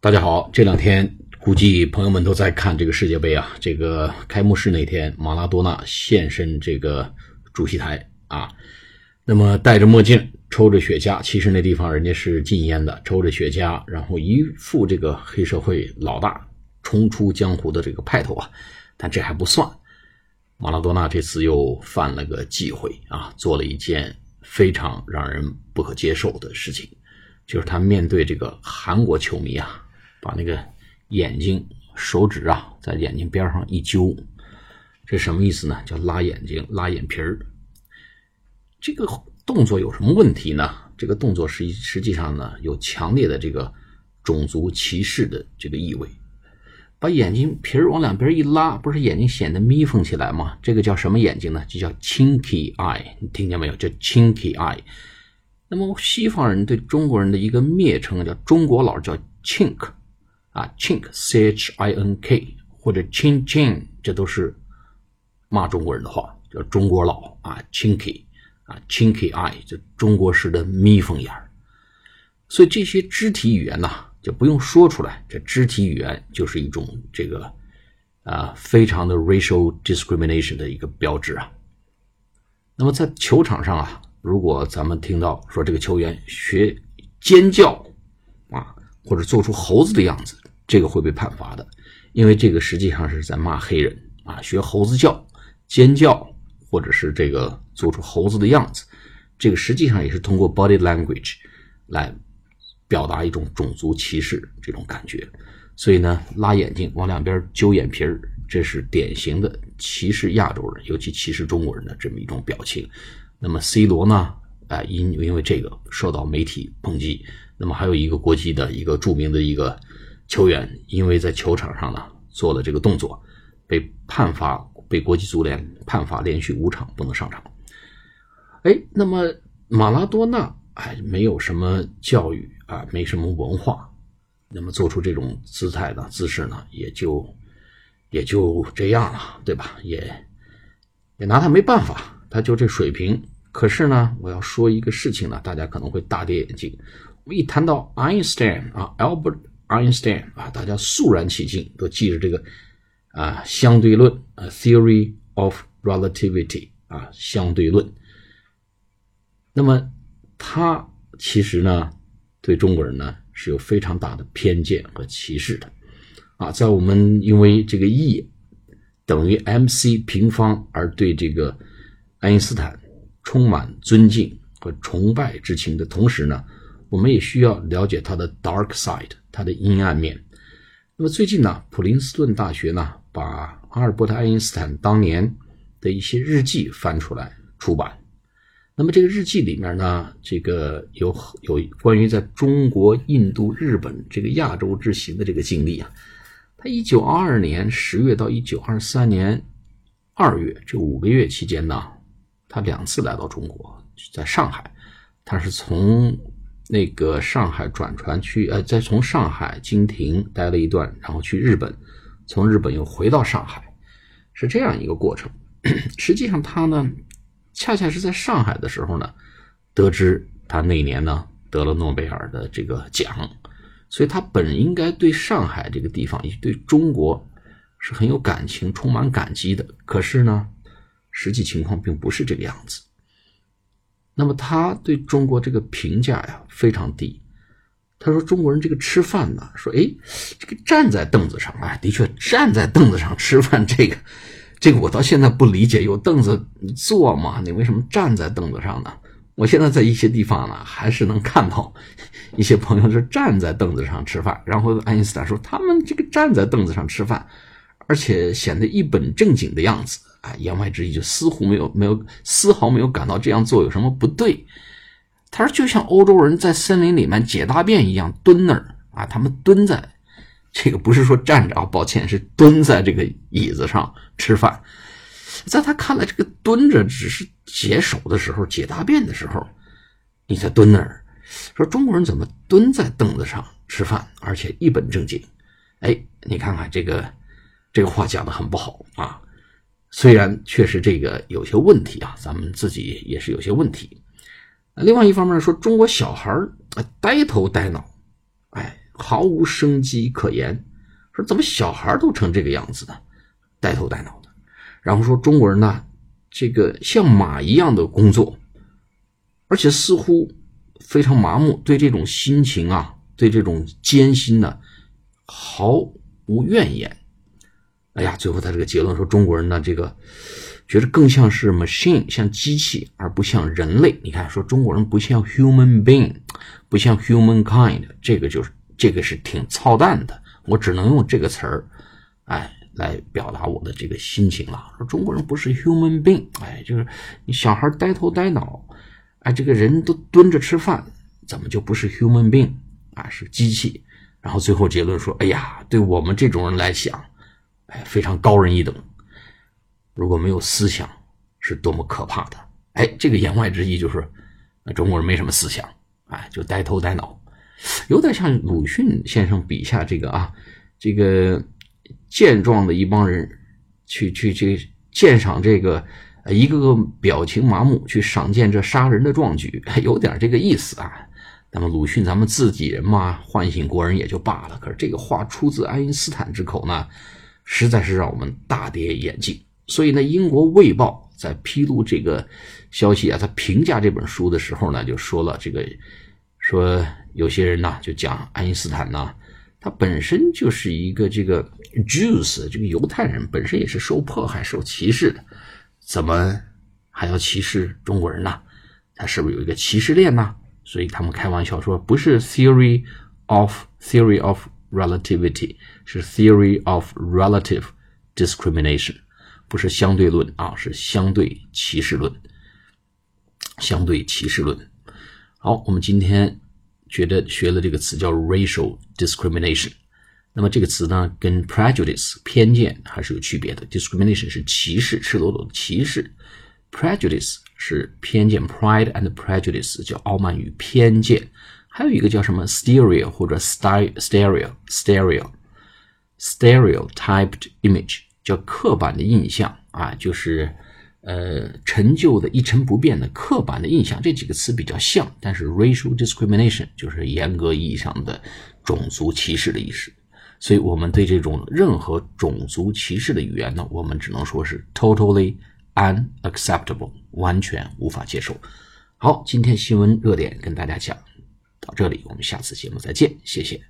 大家好，这两天估计朋友们都在看这个世界杯啊。这个开幕式那天，马拉多纳现身这个主席台啊，那么戴着墨镜，抽着雪茄，其实那地方人家是禁烟的，抽着雪茄，然后一副这个黑社会老大冲出江湖的这个派头啊。但这还不算，马拉多纳这次又犯了个忌讳啊，做了一件非常让人不可接受的事情，就是他面对这个韩国球迷啊。把那个眼睛、手指啊，在眼睛边上一揪，这什么意思呢？叫拉眼睛、拉眼皮儿。这个动作有什么问题呢？这个动作实实际上呢，有强烈的这个种族歧视的这个意味。把眼睛皮儿往两边一拉，不是眼睛显得眯缝起来吗？这个叫什么眼睛呢？就叫 chinky eye，你听见没有？叫 chinky eye。那么西方人对中国人的一个蔑称叫中国佬，叫 chink。啊，chink，c h i n k，或者 chin chin，这都是骂中国人的话，叫中国佬啊，chinky，啊，chinky eye，就中国式的眯缝眼儿。所以这些肢体语言呢，就不用说出来，这肢体语言就是一种这个啊，非常的 racial discrimination 的一个标志啊。那么在球场上啊，如果咱们听到说这个球员学尖叫啊，或者做出猴子的样子，这个会被判罚的，因为这个实际上是在骂黑人啊，学猴子叫、尖叫，或者是这个做出猴子的样子，这个实际上也是通过 body language 来表达一种种族歧视这种感觉。所以呢，拉眼睛、往两边揪眼皮儿，这是典型的歧视亚洲人，尤其歧视中国人的这么一种表情。那么 C 罗呢，啊，因因为这个受到媒体抨击。那么还有一个国际的一个著名的一个。球员因为在球场上呢做了这个动作，被判罚，被国际足联判罚连续五场不能上场。哎，那么马拉多纳哎没有什么教育啊，没什么文化，那么做出这种姿态呢姿势呢也就也就这样了，对吧？也也拿他没办法，他就这水平。可是呢，我要说一个事情呢，大家可能会大跌眼镜。我一谈到爱因斯坦啊，Albert。Einstein 啊，大家肃然起敬，都记着这个啊，相对论啊，theory of relativity 啊，相对论。那么他其实呢，对中国人呢是有非常大的偏见和歧视的啊，在我们因为这个 E 等于 mc 平方而对这个爱因斯坦充满尊敬和崇拜之情的同时呢，我们也需要了解他的 dark side。它的阴暗面。那么最近呢，普林斯顿大学呢把阿尔伯特·爱因斯坦当年的一些日记翻出来出版。那么这个日记里面呢，这个有有关于在中国、印度、日本这个亚洲之行的这个经历啊。他一九二二年十月到一九二三年二月这五个月期间呢，他两次来到中国，在上海，他是从。那个上海转船去，呃，再从上海经停待了一段，然后去日本，从日本又回到上海，是这样一个过程。实际上，他呢，恰恰是在上海的时候呢，得知他那年呢得了诺贝尔的这个奖，所以他本应该对上海这个地方以及对中国是很有感情、充满感激的。可是呢，实际情况并不是这个样子。那么他对中国这个评价呀非常低。他说中国人这个吃饭呢，说哎，这个站在凳子上啊，的确站在凳子上吃饭，这个这个我到现在不理解，有凳子坐嘛，你为什么站在凳子上呢？我现在在一些地方呢，还是能看到一些朋友是站在凳子上吃饭。然后爱因斯坦说，他们这个站在凳子上吃饭，而且显得一本正经的样子。言外之意就似乎没有没有丝毫没有感到这样做有什么不对。他说，就像欧洲人在森林里面解大便一样，蹲那儿啊，他们蹲在这个不是说站着啊，抱歉，是蹲在这个椅子上吃饭。在他看来，这个蹲着只是解手的时候、解大便的时候，你在蹲那儿。说中国人怎么蹲在凳子上吃饭，而且一本正经？哎，你看看这个这个话讲的很不好啊。虽然确实这个有些问题啊，咱们自己也是有些问题。另外一方面说，中国小孩呆头呆脑，哎，毫无生机可言。说怎么小孩都成这个样子的，呆头呆脑的。然后说中国人呢，这个像马一样的工作，而且似乎非常麻木，对这种心情啊，对这种艰辛呢，毫无怨言。哎呀，最后他这个结论说，中国人呢，这个觉得更像是 machine，像机器，而不像人类。你看，说中国人不像 human being，不像 human kind，这个就是这个是挺操蛋的。我只能用这个词儿，哎，来表达我的这个心情了。说中国人不是 human being，哎，就是你小孩呆头呆脑，哎，这个人都蹲着吃饭，怎么就不是 human being 啊？是机器。然后最后结论说，哎呀，对我们这种人来讲。哎，非常高人一等。如果没有思想，是多么可怕的！哎，这个言外之意就是，中国人没什么思想，哎，就呆头呆脑，有点像鲁迅先生笔下这个啊，这个健壮的一帮人去去去鉴赏这个，一个个表情麻木去赏鉴这杀人的壮举，有点这个意思啊。那么鲁迅咱们自己人嘛，唤醒国人也就罢了。可是这个话出自爱因斯坦之口呢？实在是让我们大跌眼镜。所以呢，英国《卫报》在披露这个消息啊，他评价这本书的时候呢，就说了这个，说有些人呢就讲爱因斯坦呢，他本身就是一个这个 Jews，这个犹太人本身也是受迫害、受歧视的，怎么还要歧视中国人呢？他是不是有一个歧视链呢？所以他们开玩笑说，不是 theory of theory of。Relativity 是 theory of relative discrimination，不是相对论啊，是相对歧视论。相对歧视论。好，我们今天觉得学了这个词叫 racial discrimination。那么这个词呢，跟 prejudice 偏见还是有区别的。discrimination 是歧视，赤裸裸的歧视；prejudice 是偏见，pride and prejudice 叫傲慢与偏见。还有一个叫什么 stereo 或者 stereo stereo stereotyped image，叫刻板的印象啊，就是呃陈旧的、一成不变的刻板的印象。这几个词比较像，但是 racial discrimination 就是严格意义上的种族歧视的意思。所以，我们对这种任何种族歧视的语言呢，我们只能说是 totally unacceptable，完全无法接受。好，今天新闻热点跟大家讲。到这里，我们下次节目再见，谢谢。